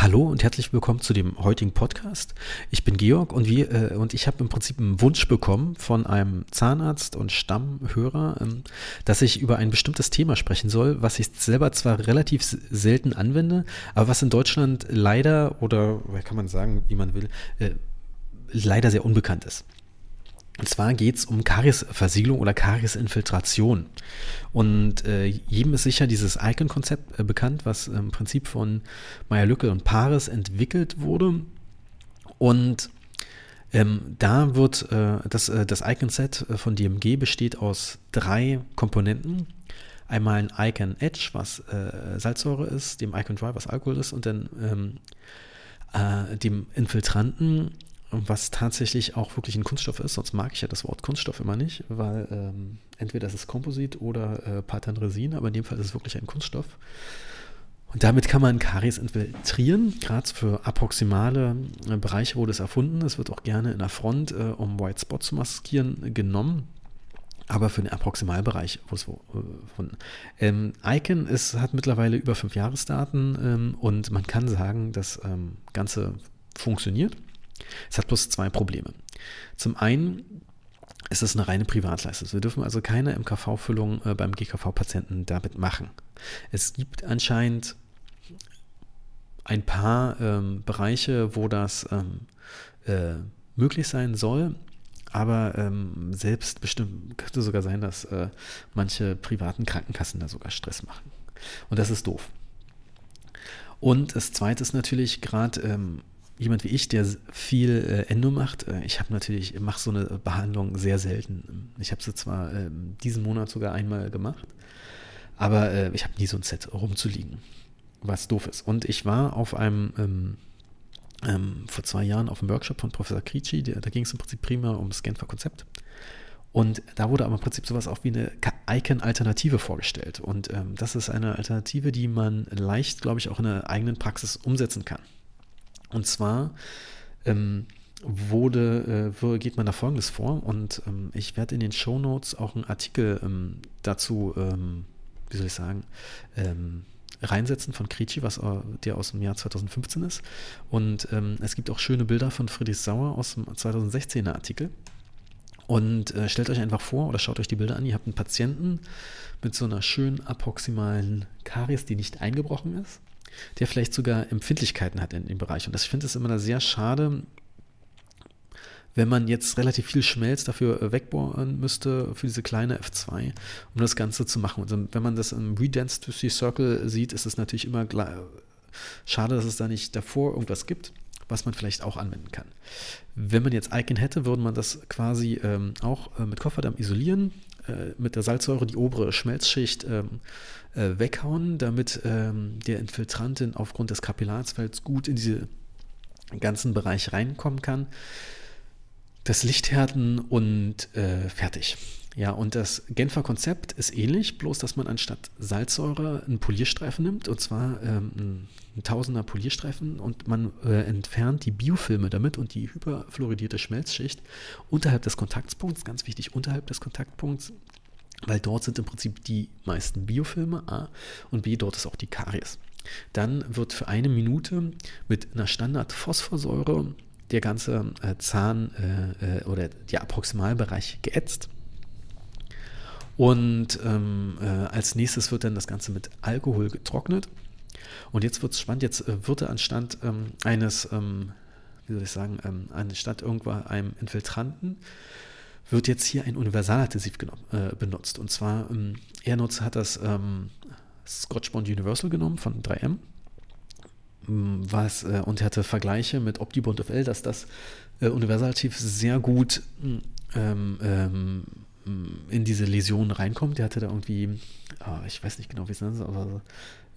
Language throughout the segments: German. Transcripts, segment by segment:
Hallo und herzlich willkommen zu dem heutigen Podcast. Ich bin Georg und, wir, äh, und ich habe im Prinzip einen Wunsch bekommen von einem Zahnarzt und Stammhörer, ähm, dass ich über ein bestimmtes Thema sprechen soll, was ich selber zwar relativ selten anwende, aber was in Deutschland leider oder kann man sagen, wie man will, äh, leider sehr unbekannt ist. Und zwar geht es um Kariesversiegelung oder Kariesinfiltration. Und äh, jedem ist sicher dieses Icon-Konzept äh, bekannt, was im Prinzip von Meyer Lücke und Paris entwickelt wurde. Und ähm, da wird äh, das, äh, das Icon-Set äh, von DMG besteht aus drei Komponenten. Einmal ein Icon Edge, was äh, Salzsäure ist, dem Icon Dry, was Alkohol ist, und dann ähm, dem Infiltranten was tatsächlich auch wirklich ein Kunststoff ist, sonst mag ich ja das Wort Kunststoff immer nicht, weil ähm, entweder ist es Komposit oder äh, Patanresin, aber in dem Fall ist es wirklich ein Kunststoff. Und damit kann man Karies infiltrieren, gerade für approximale äh, Bereiche wurde es erfunden. Es wird auch gerne in der Front, äh, um White Spot zu maskieren, genommen. Aber für den Approximalbereich wurde es gefunden. Äh, ähm, Icon ist, hat mittlerweile über fünf Jahresdaten ähm, und man kann sagen, das ähm, Ganze funktioniert. Es hat bloß zwei Probleme. Zum einen ist es eine reine Privatleistung. Wir dürfen also keine MKV-Füllung äh, beim GKV-Patienten damit machen. Es gibt anscheinend ein paar ähm, Bereiche, wo das ähm, äh, möglich sein soll, aber ähm, selbst bestimmt könnte sogar sein, dass äh, manche privaten Krankenkassen da sogar Stress machen. Und das ist doof. Und das Zweite ist natürlich gerade ähm, jemand wie ich, der viel äh, Endo macht, äh, ich habe natürlich, mache so eine Behandlung sehr selten. Ich habe sie zwar äh, diesen Monat sogar einmal gemacht, aber äh, ich habe nie so ein Set rumzuliegen, was doof ist. Und ich war auf einem, ähm, ähm, vor zwei Jahren auf einem Workshop von Professor Kritschi, da ging es im Prinzip prima um das Genfer-Konzept. Und da wurde aber im Prinzip sowas auch wie eine Icon-Alternative vorgestellt. Und ähm, das ist eine Alternative, die man leicht, glaube ich, auch in der eigenen Praxis umsetzen kann. Und zwar ähm, wurde, äh, geht man da folgendes vor und ähm, ich werde in den Show Notes auch einen Artikel ähm, dazu, ähm, wie soll ich sagen, ähm, reinsetzen von Kritschi, was äh, der aus dem Jahr 2015 ist. Und ähm, es gibt auch schöne Bilder von Friedrich Sauer aus dem 2016er Artikel. Und äh, stellt euch einfach vor oder schaut euch die Bilder an, ihr habt einen Patienten mit so einer schönen aproximalen Karies, die nicht eingebrochen ist der vielleicht sogar Empfindlichkeiten hat in dem Bereich. Und das, ich finde es immer sehr schade, wenn man jetzt relativ viel Schmelz dafür äh, wegbohren müsste, für diese kleine F2, um das Ganze zu machen. Und wenn man das im Redensity Circle sieht, ist es natürlich immer schade, dass es da nicht davor irgendwas gibt, was man vielleicht auch anwenden kann. Wenn man jetzt Icon hätte, würde man das quasi ähm, auch äh, mit Kofferdamm isolieren, äh, mit der Salzsäure die obere Schmelzschicht ähm, äh, weghauen, damit ähm, der Infiltrantin aufgrund des Kapillarsfelds gut in diesen ganzen Bereich reinkommen kann. Das Licht härten und äh, fertig. Ja, und das Genfer Konzept ist ähnlich, bloß dass man anstatt Salzsäure einen Polierstreifen nimmt, und zwar ähm, ein Tausender Polierstreifen, und man äh, entfernt die Biofilme damit und die hyperfluoridierte Schmelzschicht unterhalb des Kontaktpunkts, ganz wichtig, unterhalb des Kontaktpunkts weil dort sind im Prinzip die meisten Biofilme A und B, dort ist auch die Karies. Dann wird für eine Minute mit einer Standard-Phosphorsäure der ganze äh, Zahn äh, äh, oder der Approximalbereich geätzt. Und ähm, äh, als nächstes wird dann das Ganze mit Alkohol getrocknet. Und jetzt wird es spannend, jetzt äh, wird er anstatt ähm, eines, ähm, wie soll ich sagen, ähm, anstatt irgendwo einem Infiltranten wird jetzt hier ein Universaladhesiv äh, benutzt. Und zwar, ähm, er nutzt, hat das ähm, Scotch Bond Universal genommen von 3M. Ähm, was, äh, und hatte Vergleiche mit OptiBond FL, dass das äh, Universaladhesiv sehr gut ähm, ähm, in diese Läsion reinkommt. Der hatte da irgendwie, oh, ich weiß nicht genau, wie es nennt, aber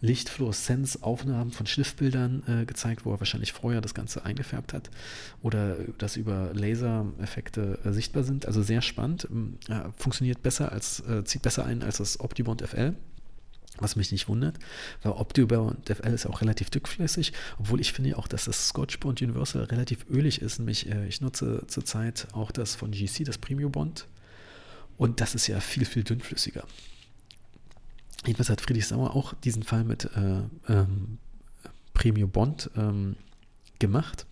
Lichtfluoreszenzaufnahmen von Schliffbildern äh, gezeigt, wo er wahrscheinlich vorher das Ganze eingefärbt hat oder das über Lasereffekte äh, sichtbar sind. Also sehr spannend. Ja, funktioniert besser als, äh, zieht besser ein als das Optibond FL. Was mich nicht wundert, weil Optibond FL ist auch relativ dickflüssig, obwohl ich finde auch, dass das Scotch Bond Universal relativ ölig ist. Nämlich, äh, ich nutze zurzeit auch das von GC, das Premium Bond. Und das ist ja viel, viel dünnflüssiger. Jedenfalls hat Friedrich Sauer auch diesen Fall mit äh, ähm, Premium Bond ähm, gemacht.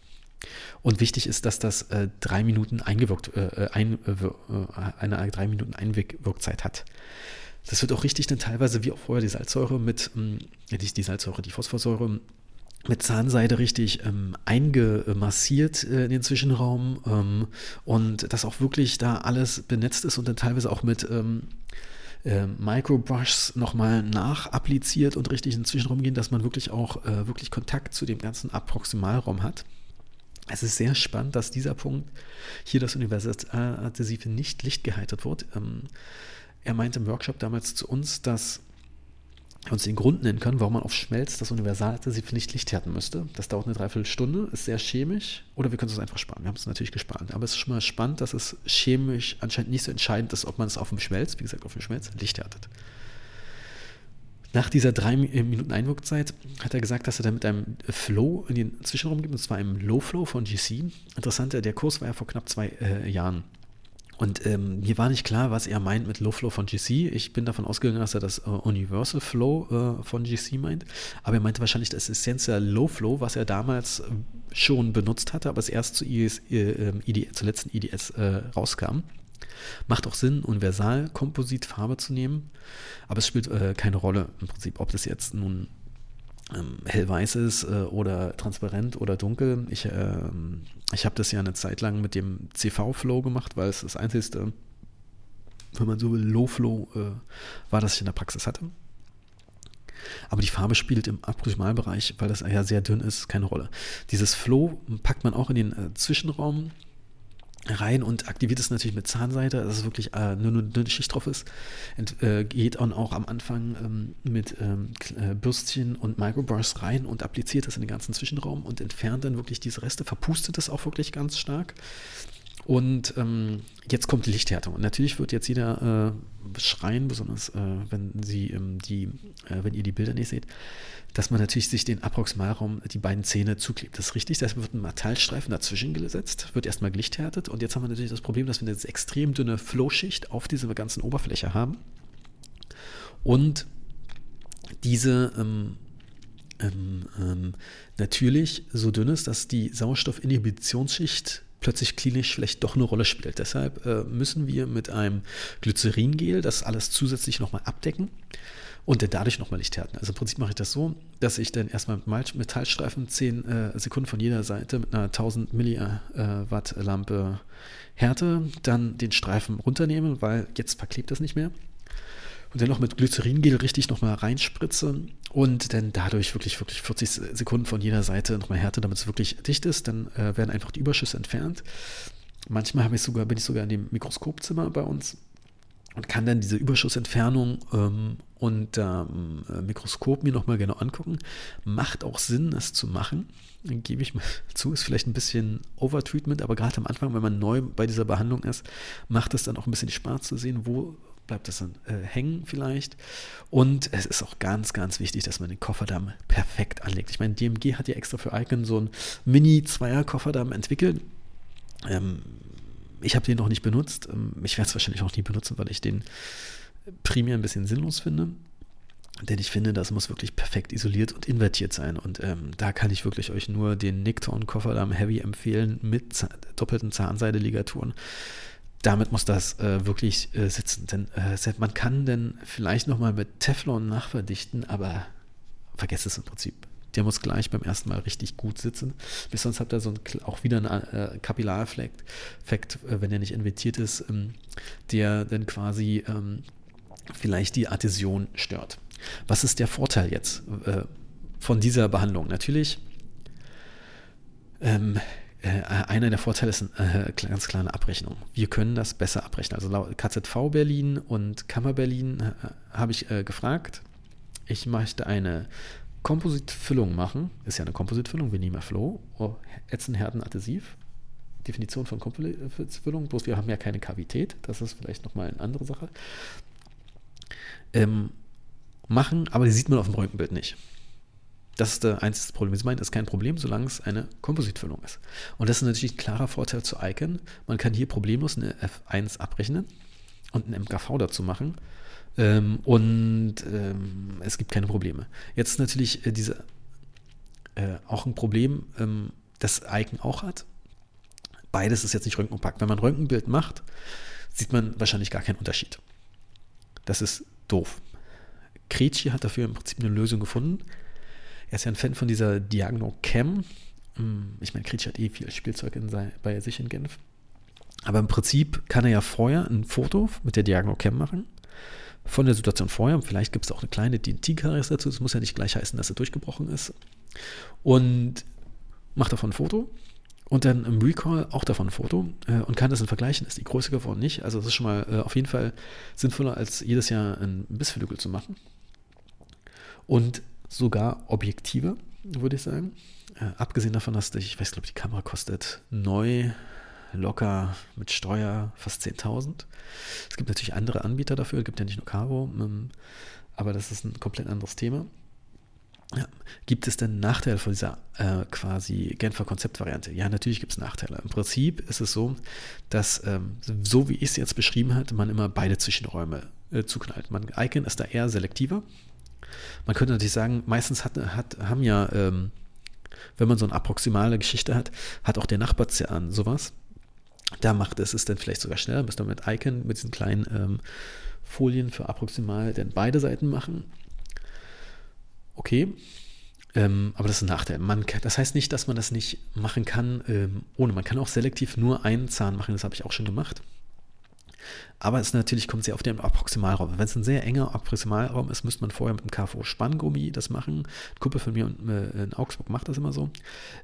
Und wichtig ist, dass das äh, drei Minuten eingewirkt, äh, äh ein, äh, äh, eine drei Minuten Einwirkzeit hat. Das wird auch richtig dann teilweise, wie auch vorher, die Salzsäure mit, ähm, nicht die Salzsäure, die Phosphorsäure mit Zahnseide richtig ähm, eingemassiert äh, in den Zwischenraum ähm, und dass auch wirklich da alles benetzt ist und dann teilweise auch mit ähm, äh, Microbrushs nochmal nachappliziert und richtig in den Zwischenraum gehen, dass man wirklich auch äh, wirklich Kontakt zu dem ganzen Approximalraum hat. Es ist sehr spannend, dass dieser Punkt hier das Universaladhesive nicht lichtgeheitert wird. Ähm, er meinte im Workshop damals zu uns, dass uns den Grund nennen können, warum man auf Schmelz das Universaladhesiv nicht lichthärten müsste. Das dauert eine Dreiviertelstunde, ist sehr chemisch. Oder wir können es einfach sparen. Wir haben es natürlich gespart. Aber es ist schon mal spannend, dass es chemisch anscheinend nicht so entscheidend ist, ob man es auf dem Schmelz, wie gesagt, auf dem Schmelz, lichthärtet. Nach dieser drei Minuten Einwirkzeit hat er gesagt, dass er dann mit einem Flow in den Zwischenraum gibt, und zwar einem Low Flow von GC. Interessant, der Kurs war ja vor knapp zwei äh, Jahren. Und ähm, mir war nicht klar, was er meint mit Low Flow von GC. Ich bin davon ausgegangen, dass er das äh, Universal Flow äh, von GC meint. Aber er meinte wahrscheinlich das Essential Low Flow, was er damals äh, schon benutzt hatte, aber es erst zu IS, äh, ähm, ID, zur letzten IDS äh, rauskam. Macht auch Sinn, Universal-Komposit-Farbe zu nehmen, aber es spielt äh, keine Rolle im Prinzip, ob das jetzt nun hellweiß ist äh, oder transparent oder dunkel. Ich, äh, ich habe das ja eine Zeit lang mit dem CV-Flow gemacht, weil es das einzigste, wenn man so will, Low-Flow äh, war, das ich in der Praxis hatte. Aber die Farbe spielt im Abprimalbereich, weil das ja sehr dünn ist, keine Rolle. Dieses Flow packt man auch in den äh, Zwischenraum rein und aktiviert es natürlich mit Zahnseide, dass es wirklich äh, nur, nur eine Schicht drauf ist. Ent, äh, geht dann auch am Anfang ähm, mit ähm, äh, Bürstchen und Microbrush rein und appliziert das in den ganzen Zwischenraum und entfernt dann wirklich diese Reste, verpustet das auch wirklich ganz stark. Und ähm, jetzt kommt die Lichthärtung. Und natürlich wird jetzt jeder äh, schreien, besonders äh, wenn sie ähm, die, äh, wenn ihr die Bilder nicht seht, dass man natürlich sich den Approximalraum, die beiden Zähne zuklebt. Das ist richtig, da wird ein Metallstreifen dazwischen gesetzt, wird erstmal gelichthärtet und jetzt haben wir natürlich das Problem, dass wir eine extrem dünne Flowschicht auf dieser ganzen Oberfläche haben und diese ähm, ähm, ähm, natürlich so dünn ist, dass die Sauerstoffinhibitionsschicht plötzlich klinisch vielleicht doch eine Rolle spielt. Deshalb äh, müssen wir mit einem Glyceringel das alles zusätzlich nochmal abdecken und dann dadurch nochmal Licht härten. Also im Prinzip mache ich das so, dass ich dann erstmal mit Metallstreifen 10 äh, Sekunden von jeder Seite mit einer 1000 Milliwatt Lampe härte, dann den Streifen runternehme, weil jetzt verklebt das nicht mehr. Und dann noch mit Glyceringel richtig nochmal reinspritze und dann dadurch wirklich, wirklich 40 Sekunden von jeder Seite nochmal härte, damit es wirklich dicht ist. Dann äh, werden einfach die Überschüsse entfernt. Manchmal ich sogar, bin ich sogar in dem Mikroskopzimmer bei uns und kann dann diese Überschussentfernung ähm, unter ähm, Mikroskop mir nochmal genau angucken. Macht auch Sinn, das zu machen. Dann gebe ich mal zu, ist vielleicht ein bisschen Overtreatment, aber gerade am Anfang, wenn man neu bei dieser Behandlung ist, macht es dann auch ein bisschen Spaß zu sehen, wo bleibt das dann äh, hängen vielleicht. Und es ist auch ganz, ganz wichtig, dass man den Kofferdamm perfekt anlegt. Ich meine, DMG hat ja extra für Icon so einen Mini-Zweier-Kofferdamm entwickelt. Ähm, ich habe den noch nicht benutzt. Ähm, ich werde es wahrscheinlich auch nie benutzen, weil ich den primär ein bisschen sinnlos finde. Denn ich finde, das muss wirklich perfekt isoliert und invertiert sein. Und ähm, da kann ich wirklich euch nur den Nicktown Kofferdamm Heavy empfehlen mit doppelten Zahnseide-Ligaturen. Damit muss das äh, wirklich äh, sitzen. Denn äh, man kann dann vielleicht nochmal mit Teflon nachverdichten, aber vergesst es im Prinzip. Der muss gleich beim ersten Mal richtig gut sitzen. Bis sonst habt ihr so ein, auch wieder einen äh, Kapillareffekt, äh, wenn der nicht invertiert ist, ähm, der dann quasi ähm, vielleicht die Adhäsion stört. Was ist der Vorteil jetzt äh, von dieser Behandlung? Natürlich, ähm, äh, einer der Vorteile ist eine äh, ganz klare Abrechnung. Wir können das besser abrechnen. Also laut KZV Berlin und Kammer Berlin äh, habe ich äh, gefragt. Ich möchte eine Kompositfüllung machen. Ist ja eine Kompositfüllung, wir nehmen ja Flow, oh, Ätzen, Härten, Adhesiv. Definition von Kompositfüllung, bloß wir haben ja keine Kavität. Das ist vielleicht nochmal eine andere Sache ähm, machen, aber die sieht man auf dem Röntgenbild nicht. Das ist das einzige Problem. Sie meinen, ist kein Problem, solange es eine Kompositfüllung ist. Und das ist natürlich ein klarer Vorteil zu Icon. Man kann hier problemlos eine F1 abrechnen und ein MKV dazu machen. Ähm, und ähm, es gibt keine Probleme. Jetzt natürlich äh, diese Äh, auch ein Problem, ähm, das Icon auch hat. Beides ist jetzt nicht röntgenkompakt. Wenn man ein Röntgenbild macht, sieht man wahrscheinlich gar keinen Unterschied. Das ist doof. Kretschi hat dafür im Prinzip eine Lösung gefunden. Er ist ja ein Fan von dieser Diagno Cam. Hm, ich meine, Kretschi hat eh viel Spielzeug sein, bei sich in Genf. Aber im Prinzip kann er ja vorher ein Foto mit der Diagno Cam machen. Von der Situation vorher. Vielleicht gibt es auch eine kleine DNT-Karies dazu. Das muss ja nicht gleich heißen, dass er durchgebrochen ist. Und macht davon ein Foto und dann im Recall auch davon ein Foto äh, und kann das dann vergleichen. Ist die Größe geworden nicht? Also, das ist schon mal äh, auf jeden Fall sinnvoller, als jedes Jahr ein Bissflügel zu machen. Und sogar objektiver, würde ich sagen. Äh, abgesehen davon, dass ich, ich weiß, glaube die Kamera kostet neu locker mit Steuer fast 10.000. Es gibt natürlich andere Anbieter dafür, es gibt ja nicht nur Caro, ähm, aber das ist ein komplett anderes Thema. Ja. Gibt es denn Nachteile von dieser äh, quasi Genfer Konzeptvariante? Ja, natürlich gibt es Nachteile. Im Prinzip ist es so, dass, ähm, so wie ich es jetzt beschrieben habe, man immer beide Zwischenräume äh, zuknallt. Man, Icon ist da eher selektiver. Man könnte natürlich sagen, meistens hat, hat, haben ja, ähm, wenn man so eine approximale Geschichte hat, hat auch der Nachbarzahn sowas. Da macht es es dann vielleicht sogar schneller, müsste man mit Icon, mit diesen kleinen ähm, Folien für approximal dann beide Seiten machen okay. Ähm, aber das ist ein Nachteil. Man das heißt nicht, dass man das nicht machen kann ähm, ohne. Man kann auch selektiv nur einen Zahn machen, das habe ich auch schon gemacht. Aber es natürlich kommt sehr auf den Approximalraum. Wenn es ein sehr enger Approximalraum ist, müsste man vorher mit einem KV-Spanngummi das machen. Ein Kumpel von mir äh, in Augsburg macht das immer so.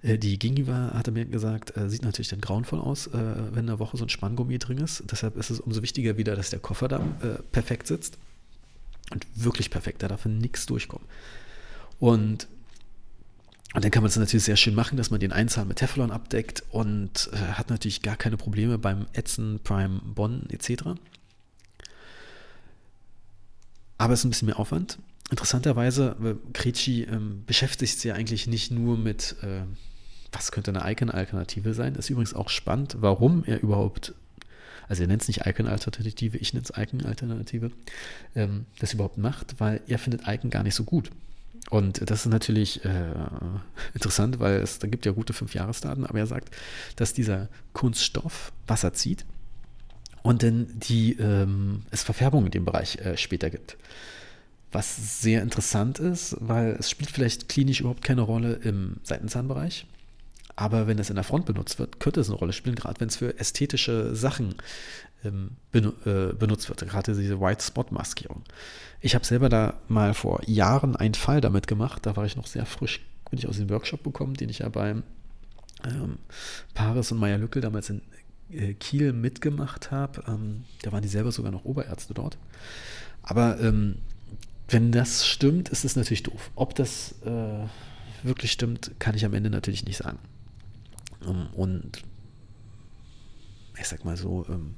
Äh, die Gingiva hatte mir gesagt, äh, sieht natürlich dann grauenvoll aus, wenn in der Woche so ein Spanngummi drin ist. Deshalb ist es umso wichtiger wieder, dass der Kofferdamm äh, perfekt sitzt. Und wirklich perfekt, da darf nichts durchkommen. Und, und dann kann man es natürlich sehr schön machen, dass man den Einzahl mit Teflon abdeckt und äh, hat natürlich gar keine Probleme beim Ätzen, Prime, Bonn etc. Aber es ist ein bisschen mehr Aufwand. Interessanterweise, äh, Kretschi ähm, beschäftigt sich ja eigentlich nicht nur mit, äh, was könnte eine Icon-Alternative sein. Ist übrigens auch spannend, warum er überhaupt also er nennt es nicht Icon-Alternative, ich nenne es Icon-Alternative, ähm, das überhaupt macht, weil er findet Icon gar nicht so gut. Und das ist natürlich äh, interessant, weil es da gibt ja gute fünf Jahresdaten, aber er sagt, dass dieser Kunststoff Wasser zieht und dann die, ähm, es Verfärbung in dem Bereich äh, später gibt. Was sehr interessant ist, weil es spielt vielleicht klinisch überhaupt keine Rolle im Seitenzahnbereich. Aber wenn es in der Front benutzt wird, könnte es eine Rolle spielen, gerade wenn es für ästhetische Sachen benutzt wird, gerade diese White Spot Maskierung. Ich habe selber da mal vor Jahren einen Fall damit gemacht, da war ich noch sehr frisch, bin ich aus dem Workshop bekommen, den ich ja beim ähm, Paris und Meyer Lückel damals in äh, Kiel mitgemacht habe. Ähm, da waren die selber sogar noch Oberärzte dort. Aber ähm, wenn das stimmt, ist es natürlich doof. Ob das äh, wirklich stimmt, kann ich am Ende natürlich nicht sagen. Ähm, und ich sag mal so, ähm,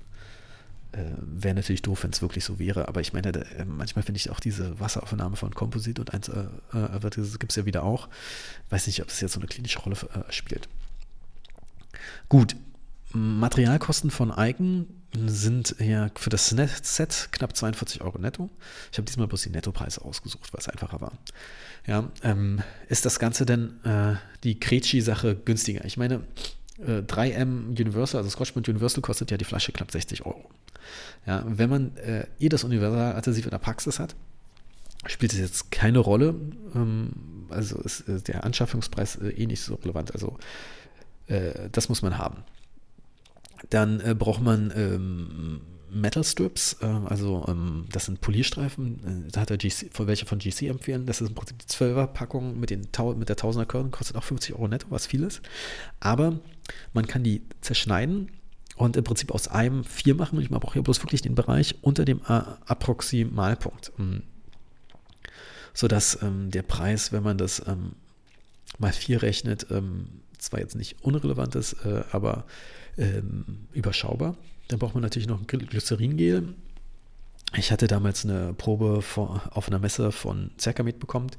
äh, wäre natürlich doof, wenn es wirklich so wäre, aber ich meine, äh, manchmal finde ich auch diese Wasseraufnahme von Komposit und 1 äh, äh, gibt es ja wieder auch. Weiß nicht, ob es jetzt so eine klinische Rolle äh, spielt. Gut, Materialkosten von Icon sind ja für das Set knapp 42 Euro netto. Ich habe diesmal bloß die Nettopreise ausgesucht, weil es einfacher war. Ja, ähm, ist das Ganze denn äh, die Kretschi-Sache günstiger? Ich meine, 3M Universal, also Scotchbond Universal kostet ja die Flasche knapp 60 Euro. Ja, wenn man äh, eh das Universal adhesiv in der Praxis hat, spielt es jetzt keine Rolle. Ähm, also ist äh, der Anschaffungspreis äh, eh nicht so relevant. Also äh, das muss man haben. Dann äh, braucht man ähm, Metal Strips, äh, also ähm, das sind Polierstreifen, da hat er GC, welche von GC empfehlen, das ist im Prinzip die 12er Packung mit, mit der 1000er Körner, kostet auch 50 Euro netto, was viel ist, aber man kann die zerschneiden und im Prinzip aus einem vier machen man braucht ja bloß wirklich den Bereich unter dem Approximalpunkt, ähm, sodass ähm, der Preis, wenn man das ähm, mal vier rechnet, ähm, zwar jetzt nicht unrelevant ist, äh, aber ähm, überschaubar. Dann braucht man natürlich noch ein Glyceringel. Ich hatte damals eine Probe vor, auf einer Messe von Cercamed bekommen.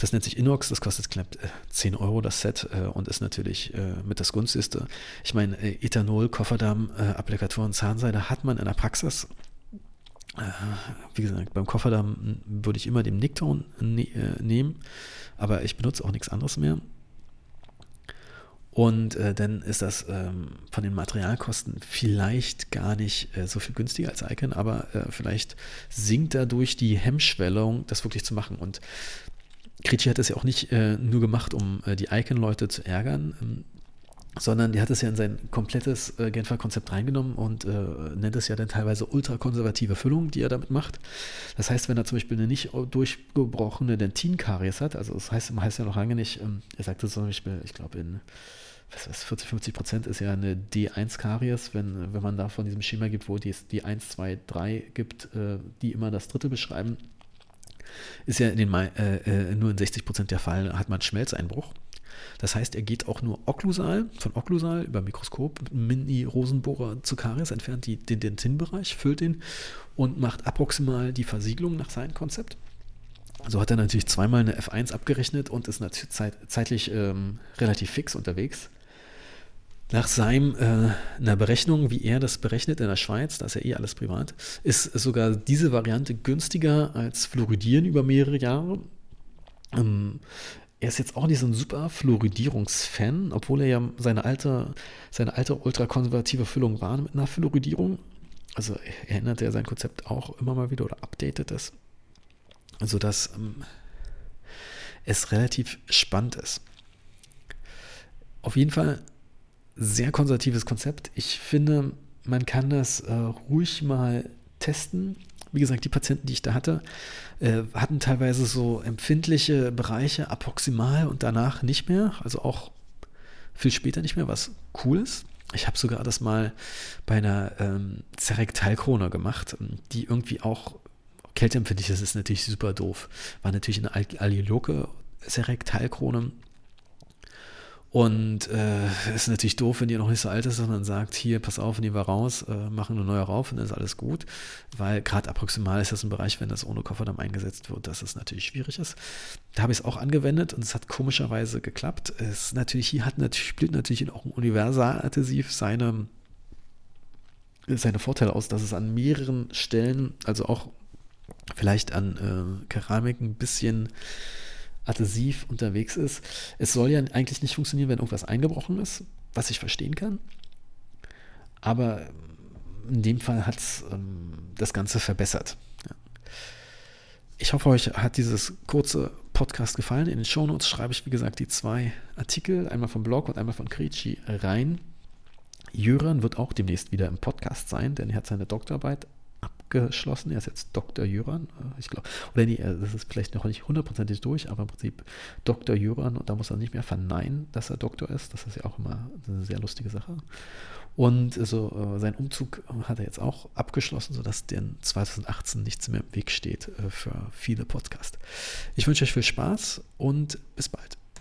Das nennt sich Inox, das kostet knapp 10 äh, Euro das Set äh, und ist natürlich äh, mit das günstigste. Ich meine, Ethanol, Kofferdamm, Applikatoren, Zahnseide hat man in der Praxis. Wie gesagt, beim Kofferdamm würde ich immer den Nickton ne nehmen, aber ich benutze auch nichts anderes mehr. Und äh, dann ist das ähm, von den Materialkosten vielleicht gar nicht äh, so viel günstiger als Icon, aber äh, vielleicht sinkt dadurch die Hemmschwellung, das wirklich zu machen. Und Kritschi hat das ja auch nicht äh, nur gemacht, um äh, die Icon-Leute zu ärgern. Ähm, sondern der hat es ja in sein komplettes äh, Genfer-Konzept reingenommen und äh, nennt es ja dann teilweise ultrakonservative Füllung, die er damit macht. Das heißt, wenn er zum Beispiel eine nicht durchgebrochene Dentinkaries hat, also das heißt, heißt ja noch lange nicht, ähm, er sagte zum Beispiel, ich glaube in was weiß, 40, 50 Prozent ist ja eine D1-Karies, wenn, wenn man da von diesem Schema gibt, wo die, die 1, 2, 3 gibt, äh, die immer das dritte beschreiben, ist ja in den, äh, äh, nur in 60 Prozent der Fälle hat man Schmelzeinbruch. Das heißt, er geht auch nur okklusal, von okklusal über Mikroskop, Mini-Rosenbohrer zu Karies, entfernt die, den Dentinbereich, füllt ihn und macht approximal die Versiegelung nach seinem Konzept. So hat er natürlich zweimal eine F1 abgerechnet und ist natürlich zeit, zeitlich ähm, relativ fix unterwegs. Nach seinem, äh, einer Berechnung, wie er das berechnet in der Schweiz, da ist ja eh alles privat, ist sogar diese Variante günstiger als Fluoridieren über mehrere Jahre. Ähm, er ist jetzt auch nicht so ein super Fluoridierungsfan, obwohl er ja seine alte, seine alte ultrakonservative Füllung war mit einer Fluoridierung. Also erinnert er sein Konzept auch immer mal wieder oder updatet es, sodass ähm, es relativ spannend ist. Auf jeden Fall sehr konservatives Konzept. Ich finde, man kann das äh, ruhig mal testen wie gesagt, die Patienten, die ich da hatte, äh, hatten teilweise so empfindliche Bereiche approximal und danach nicht mehr, also auch viel später nicht mehr, was cool ist. Ich habe sogar das mal bei einer ähm, Zerektalkrone gemacht, die irgendwie auch kälteempfindlich ist, ist natürlich super doof. War natürlich eine Alliloke Zerektalkrone und äh, ist natürlich doof, wenn ihr noch nicht so alt ist, sondern sagt, hier, pass auf, nehmen wir raus, äh, machen eine neue rauf und dann ist alles gut. Weil gerade approximal ist das ein Bereich, wenn das ohne Kofferdamm eingesetzt wird, dass es natürlich schwierig ist. Da habe ich es auch angewendet und es hat komischerweise geklappt. Es natürlich, hier hat natürlich, spielt natürlich auch ein Universaladhesiv seine, seine Vorteile aus, dass es an mehreren Stellen, also auch vielleicht an äh, Keramik ein bisschen adhesiv unterwegs ist. Es soll ja eigentlich nicht funktionieren, wenn irgendwas eingebrochen ist, was ich verstehen kann. Aber in dem Fall hat es ähm, das Ganze verbessert. Ja. Ich hoffe, euch hat dieses kurze Podcast gefallen. In den Shownotes schreibe ich, wie gesagt, die zwei Artikel, einmal vom Blog und einmal von Kritschi rein. Jöran wird auch demnächst wieder im Podcast sein, denn er hat seine Doktorarbeit abgeschlossen. Er ist jetzt Dr. Jöran, äh, ich glaube. Oder nee, das ist vielleicht noch nicht hundertprozentig durch, aber im Prinzip Dr. Jöran und da muss er nicht mehr verneinen, dass er Doktor ist. Das ist ja auch immer eine sehr lustige Sache. Und also, äh, sein Umzug hat er jetzt auch abgeschlossen, sodass den 2018 nichts mehr im Weg steht äh, für viele Podcasts. Ich wünsche euch viel Spaß und bis bald.